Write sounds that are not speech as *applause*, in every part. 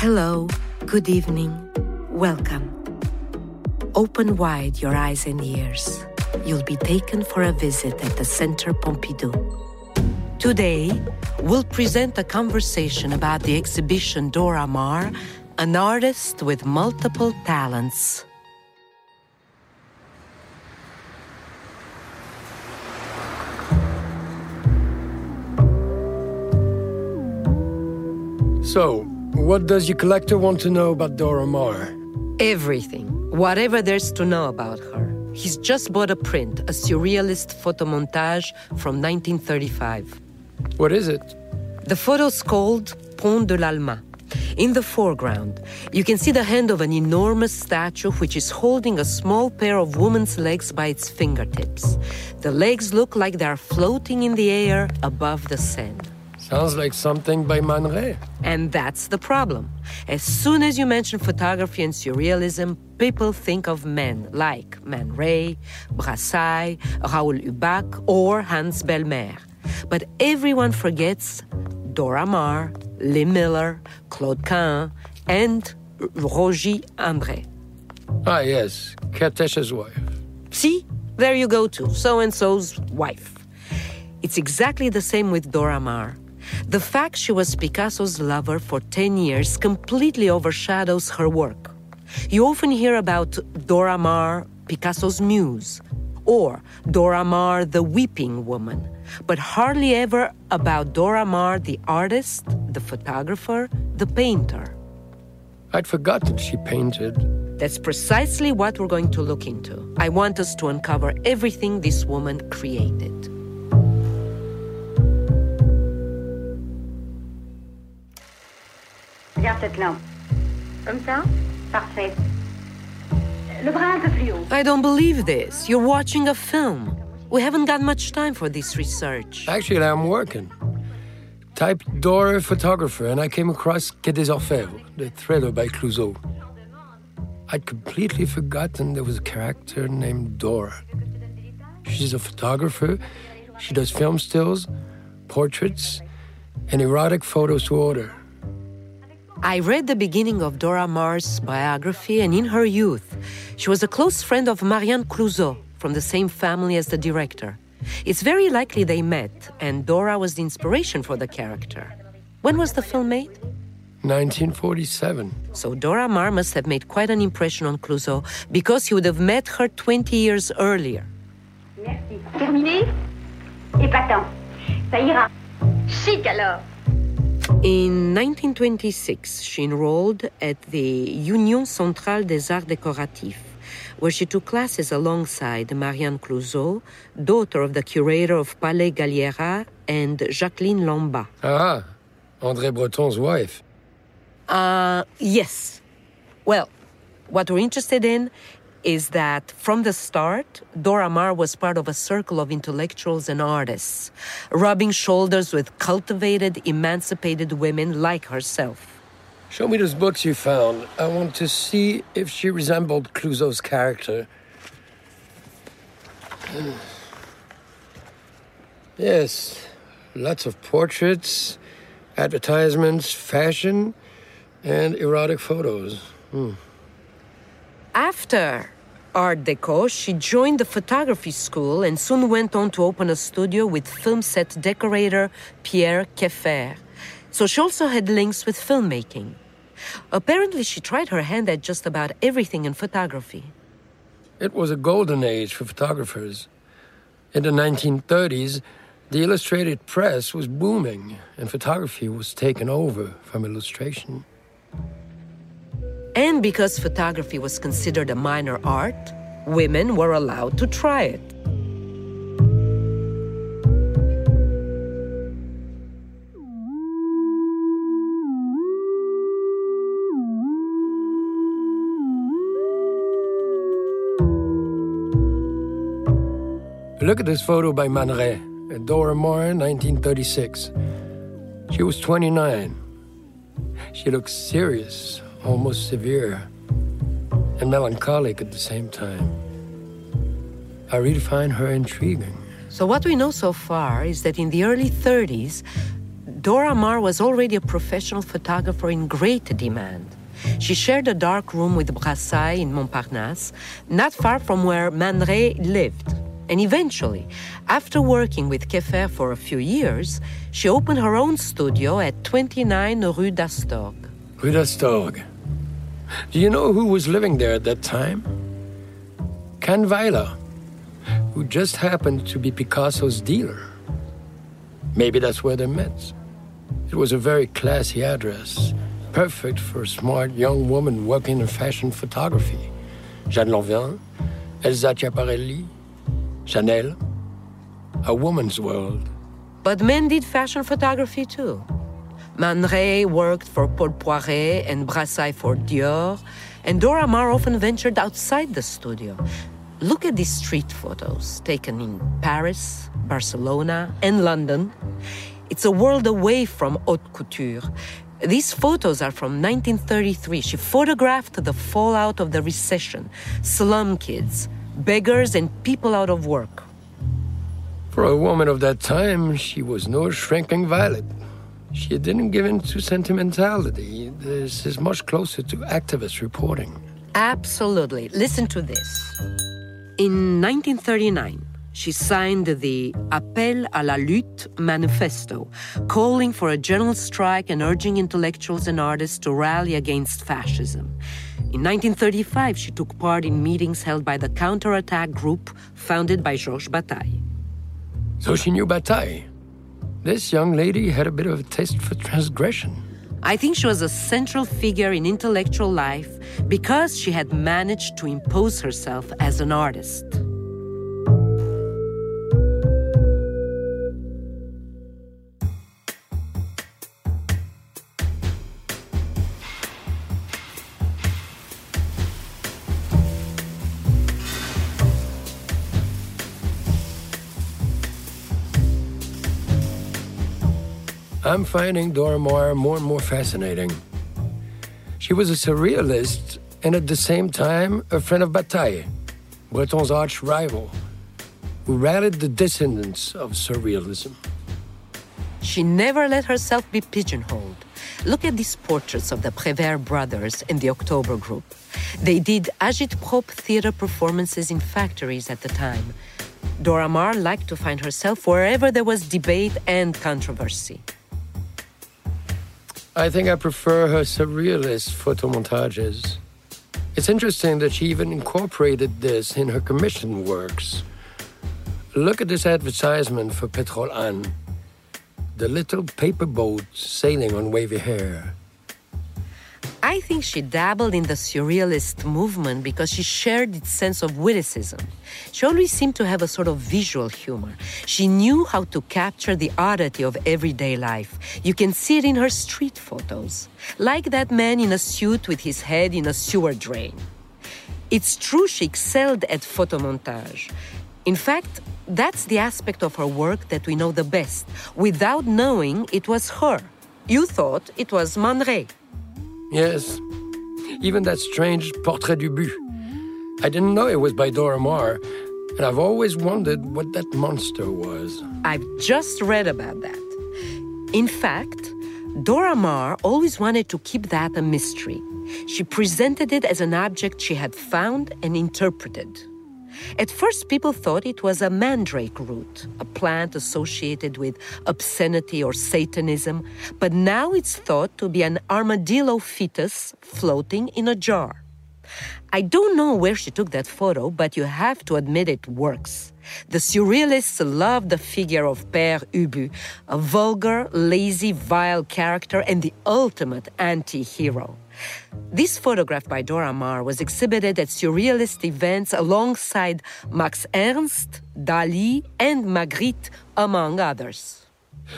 Hello, good evening, welcome. Open wide your eyes and ears. You'll be taken for a visit at the Centre Pompidou. Today, we'll present a conversation about the exhibition Dora Maar, an artist with multiple talents. So, what does your collector want to know about Dora Maar? Everything, whatever there's to know about her. He's just bought a print, a surrealist photomontage from 1935. What is it? The photo's called Pont de l'Alma. In the foreground, you can see the hand of an enormous statue which is holding a small pair of woman's legs by its fingertips. The legs look like they are floating in the air above the sand. Sounds like something by Man Ray. And that's the problem. As soon as you mention photography and surrealism, people think of men like Man Ray, Brassai, Raoul Ubac, or Hans Bellmer. But everyone forgets Dora Maar, Lee Miller, Claude Cahun, and Rogi André. Ah, yes, Kertész's wife. See? There you go too. So and so's wife. It's exactly the same with Dora Maar. The fact she was Picasso's lover for 10 years completely overshadows her work. You often hear about Dora Maar, Picasso's muse, or Dora Maar, the weeping woman, but hardly ever about Dora Maar, the artist, the photographer, the painter. I'd forgotten she painted. That's precisely what we're going to look into. I want us to uncover everything this woman created. Regarde cette lampe. Comme ça Parfait. Le bras un peu plus haut. I don't believe this. You're watching a film. We haven't got much time for this research. Actually, I'm working. Type Dora photographer, and I came across Quai des Orfèvres, the thriller by Clouzot. I'd completely forgotten there was a character named Dora. She's a photographer. She does film stills, portraits, and erotic photos to order. I read the beginning of Dora Maar's biography, and in her youth, she was a close friend of Marianne Clouzot, from the same family as the director. It's very likely they met, and Dora was the inspiration for the character. When was the film made? 1947. So Dora Maar must have made quite an impression on Clouzot because he would have met her 20 years earlier. Merci. Terminé Épatant. Ça ira. Chic alors. In 1926, she enrolled at the Union Centrale des Arts Décoratifs, where she took classes alongside Marianne Clouzot, daughter of the curator of Palais Galliera, and Jacqueline Lamba. Ah, André Breton's wife. Uh, yes. Well, what we're interested in is that from the start, Dora Maar was part of a circle of intellectuals and artists, rubbing shoulders with cultivated, emancipated women like herself. Show me those books you found. I want to see if she resembled Clouzot's character. *sighs* Yes, lots of portraits, advertisements, fashion, and erotic photos. Hmm. After Art Deco, she joined the photography school and soon went on to open a studio with film set decorator Pierre Kéfer. So she also had links with filmmaking. Apparently, she tried her hand at just about everything in photography. It was a golden age for photographers. In the 1930s, the illustrated press was booming, and photography was taken over from illustration. And because photography was considered a minor art, women were allowed to try it. Look at this photo by Man Ray, Dora Maar, 1936. She was 29. She looks serious, almost severe, and melancholic at the same time. I really find her intriguing. So, what we know so far is that in the early 30s, Dora Maar was already a professional photographer in great demand. She shared a dark room with Brassai in Montparnasse, not far from where Man Ray lived. And eventually, after working with Kéfer for a few years, she opened her own studio at 29 Rue d'Astorg. Rue d'Astorg. Do you know who was living there at that time? Kahnweiler, who just happened to be Picasso's dealer. Maybe that's where they met. It was a very classy address, perfect for a smart young woman working in fashion photography. Jeanne Lanvin, Elsa Schiaparelli, Chanel. A woman's world. But men did fashion photography too. Man Ray worked for Paul Poiret and Brassai for Dior, and Dora Maar often ventured outside the studio. Look at these street photos taken in Paris, Barcelona, and London. It's a world away from haute couture. These photos are from 1933. She photographed the fallout of the recession, slum kids, beggars, and people out of work. For a woman of that time, she was no shrinking violet. She didn't give in to sentimentality. This is much closer to activist reporting. Absolutely. Listen to this. In 1939, she signed the Appel à la lutte manifesto, calling for a general strike and urging intellectuals and artists to rally against fascism. In 1935, she took part in meetings held by the counterattack group founded by Georges Bataille. So she knew Bataille. This young lady had a bit of a taste for transgression. I think she was a central figure in intellectual life because she had managed to impose herself as an artist. I'm finding Dora Maar more and more fascinating. She was a surrealist and at the same time a friend of Bataille, Breton's arch rival, who rallied the descendants of surrealism. She never let herself be pigeonholed. Look at these portraits of the Prévert brothers and the October Group. They did agit-prop theater performances in factories at the time. Dora Maar liked to find herself wherever there was debate and controversy. I think I prefer her surrealist photomontages. It's interesting that she even incorporated this in her commission works. Look at this advertisement for Pétrole Hahn. The little paper boat sailing on wavy hair. I think she dabbled in the surrealist movement because she shared its sense of witticism. She always seemed to have a sort of visual humor. She knew how to capture the oddity of everyday life. You can see it in her street photos, like that man in a suit with his head in a sewer drain. It's true she excelled at photomontage. In fact, that's the aspect of her work that we know the best. Without knowing it was her. You thought it was Man Ray. Yes, even that strange Portrait d'Ubu. I didn't know it was by Dora Maar, and I've always wondered what that monster was. I've just read about that. In fact, Dora Maar always wanted to keep that a mystery. She presented it as an object she had found and interpreted. At first, people thought it was a mandrake root, a plant associated with obscenity or Satanism, but now it's thought to be an armadillo fetus floating in a jar. I don't know where she took that photo, but you have to admit it works. The surrealists love the figure of Père Ubu, a vulgar, lazy, vile character and the ultimate anti hero. This photograph by Dora Maar was exhibited at surrealist events alongside Max Ernst, Dali, and Magritte, among others.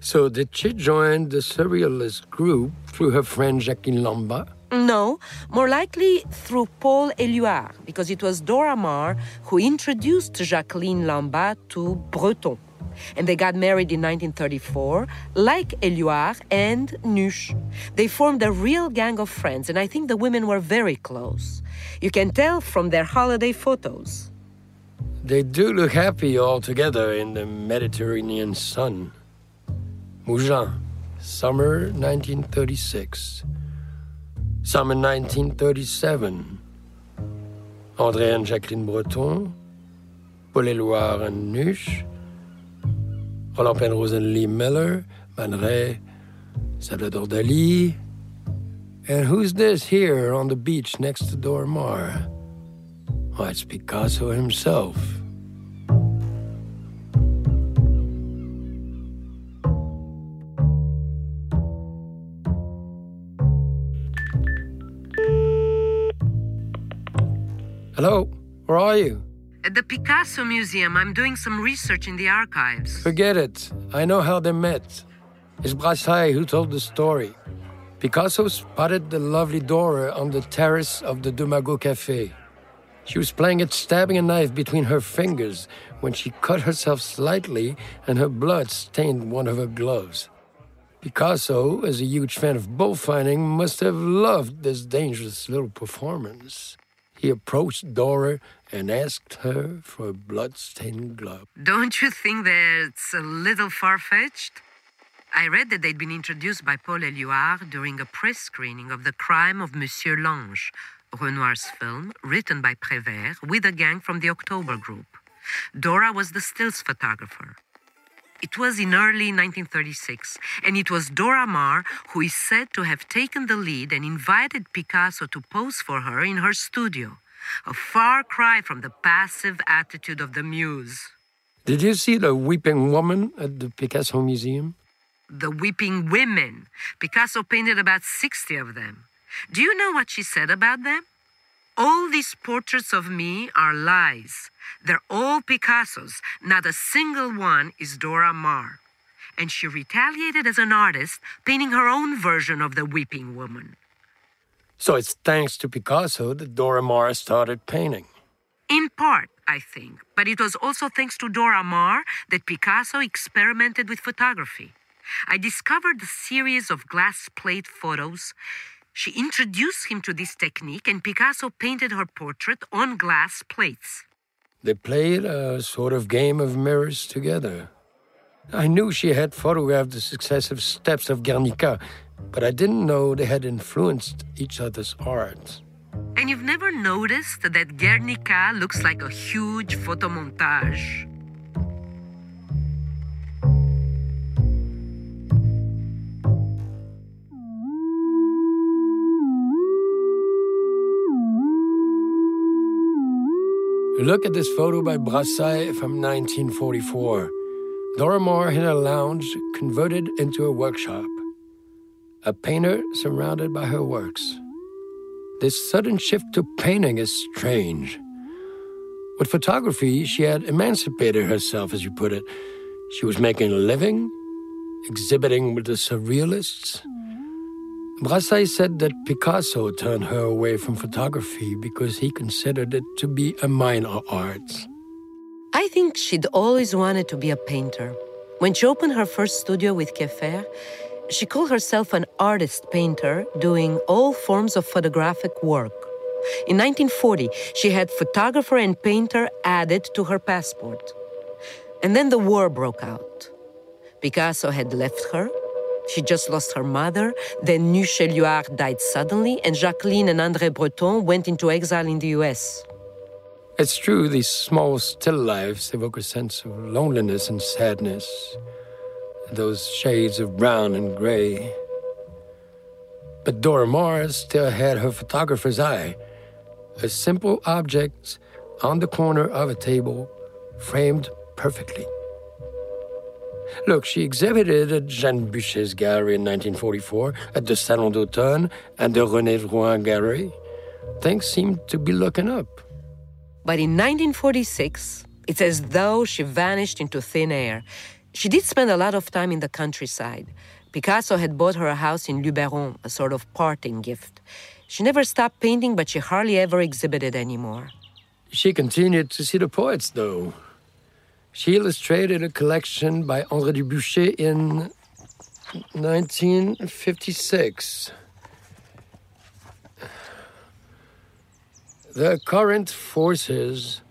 So, did she join the surrealist group through her friend Jacqueline Lamba? No, more likely through Paul Éluard, because it was Dora Maar who introduced Jacqueline Lamba to Breton and they got married in 1934, like Éluard and Nusch. They formed a real gang of friends, and I think the women were very close. You can tell from their holiday photos. They do look happy all together in the Mediterranean sun. Mougins, summer 1936. Summer 1937. André and Jacqueline Breton, Paul Éluard and Nusch, Roland Penrose and Lee Miller, Man Ray, Salvador Dali. And who's this here on the beach next to Dora Maar? Oh, it's Picasso himself. Hello, where are you? At the Picasso Museum, I'm doing some research in the archives. Forget it. I know how they met. It's Brassai who told the story. Picasso spotted the lovely Dora on the terrace of the Deux Magots Cafe. She was playing at stabbing a knife between her fingers when she cut herself slightly and her blood stained one of her gloves. Picasso, as a huge fan of bullfighting, must have loved this dangerous little performance. He approached Dora and asked her for a blood-stained glove. Don't you think that's a little far-fetched? I read that they'd been introduced by Paul Éluard during a press screening of The Crime of Monsieur Lange, Renoir's film, written by Prévert with a gang from the October Group. Dora was the stills photographer. It was in early 1936, and it was Dora Maar who is said to have taken the lead and invited Picasso to pose for her in her studio. A far cry from the passive attitude of the muse. Did you see the weeping woman at the Picasso Museum? The weeping women. Picasso painted about 60 of them. Do you know what she said about them? All these portraits of me are lies. They're all Picasso's. Not a single one is Dora Maar. And she retaliated as an artist, painting her own version of the weeping woman. So it's thanks to Picasso that Dora Maar started painting. In part, I think, but it was also thanks to Dora Maar that Picasso experimented with photography. I discovered a series of glass plate photos she introduced him to this technique, and Picasso painted her portrait on glass plates. They played a sort of game of mirrors together. I knew she had photographed the successive steps of Guernica, but I didn't know they had influenced each other's art. And you've never noticed that Guernica looks like a huge photomontage? Look at this photo by Brassai from 1944. Dora Maar in a lounge converted into a workshop. A painter surrounded by her works. This sudden shift to painting is strange. With photography, she had emancipated herself, as you put it. She was making a living, exhibiting with the surrealists, Brassai said that Picasso turned her away from photography because he considered it to be a minor art. I think she'd always wanted to be a painter. When she opened her first studio with Kéfer, she called herself an artist painter doing all forms of photographic work. In 1940, she had photographer and painter added to her passport. And then the war broke out. Picasso had left her, she just lost her mother. Then Nusch Éluard died suddenly, and Jacqueline and André Breton went into exile in the US. It's true, these small, still lives evoke a sense of loneliness and sadness, those shades of brown and gray. But Dora Maar still had her photographer's eye, a simple object on the corner of a table, framed perfectly. Look, she exhibited at Jeanne Bucher's gallery in 1944, at the Salon d'Automne, and the René Drouin gallery. Things seemed to be looking up. But in 1946, it's as though she vanished into thin air. She did spend a lot of time in the countryside. Picasso had bought her a house in Luberon, a sort of parting gift. She never stopped painting, but she hardly ever exhibited anymore. She continued to see the poets, though. She illustrated a collection by André du Bouchet in 1956. The current forces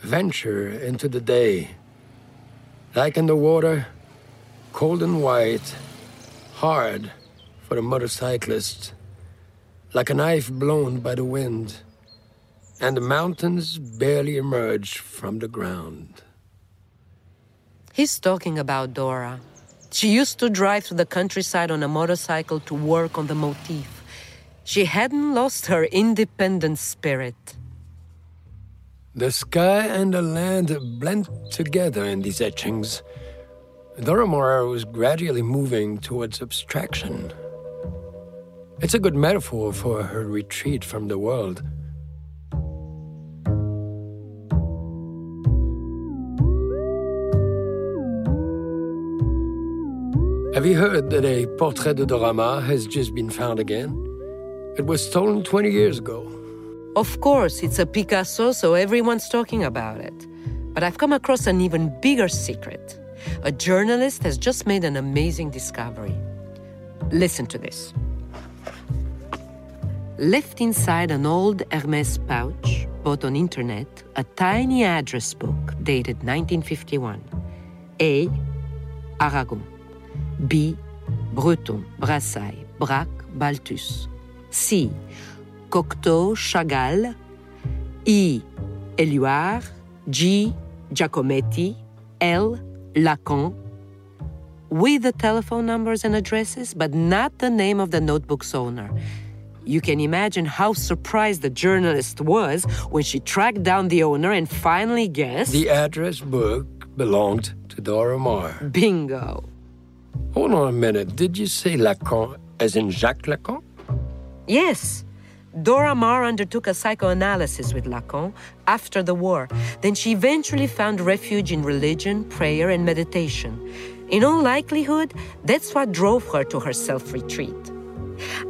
venture into the day, like in the water, cold and white, hard for a motorcyclist, like a knife blown by the wind, and the mountains barely emerge from the ground. He's talking about Dora. She used to drive through the countryside on a motorcycle to work on the motif. She hadn't lost her independent spirit. The sky and the land blend together in these etchings. Dora Maar was gradually moving towards abstraction. It's a good metaphor for her retreat from the world. Have you heard that a portrait de Dora Maar has just been found again? It was stolen 20 years ago. Of course, it's a Picasso, so everyone's talking about it. But I've come across an even bigger secret. A journalist has just made an amazing discovery. Listen to this. Left inside an old Hermes pouch, bought on internet, a tiny address book dated 1951. A. Aragon. B. Breton, Brassai, Braque, Balthus. C. Cocteau, Chagall, E. Éluard, G. Giacometti, L. Lacan, with the telephone numbers and addresses, but not the name of the notebook's owner. You can imagine how surprised the journalist was when she tracked down the owner and finally guessed. The address book belonged to Dora Maar. Bingo. Hold on a minute. Did you say Lacan as in Jacques Lacan? Yes. Dora Maar undertook a psychoanalysis with Lacan after the war. Then she eventually found refuge in religion, prayer, and meditation. In all likelihood, that's what drove her to her self retreat.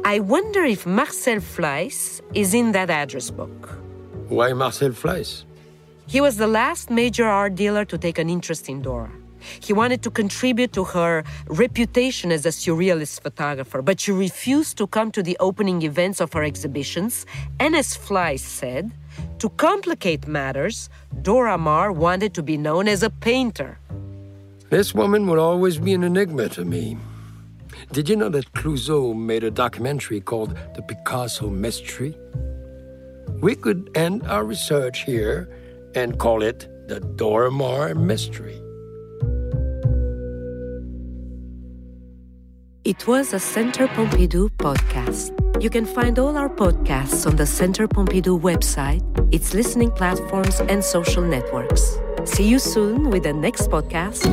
I wonder if Marcel Fleiss is in that address book. Why Marcel Fleiss? He was the last major art dealer to take an interest in Dora. He wanted to contribute to her reputation as a surrealist photographer, but she refused to come to the opening events of her exhibitions. And as Fleiss said, to complicate matters, Dora Maar wanted to be known as a painter. This woman will always be an enigma to me. Did you know that Clouzot made a documentary called The Picasso Mystery? We could end our research here and call it the Dora Maar Mystery. It was a Centre Pompidou podcast. You can find all our podcasts on the Centre Pompidou website, its listening platforms, and social networks. See you soon with the next podcast.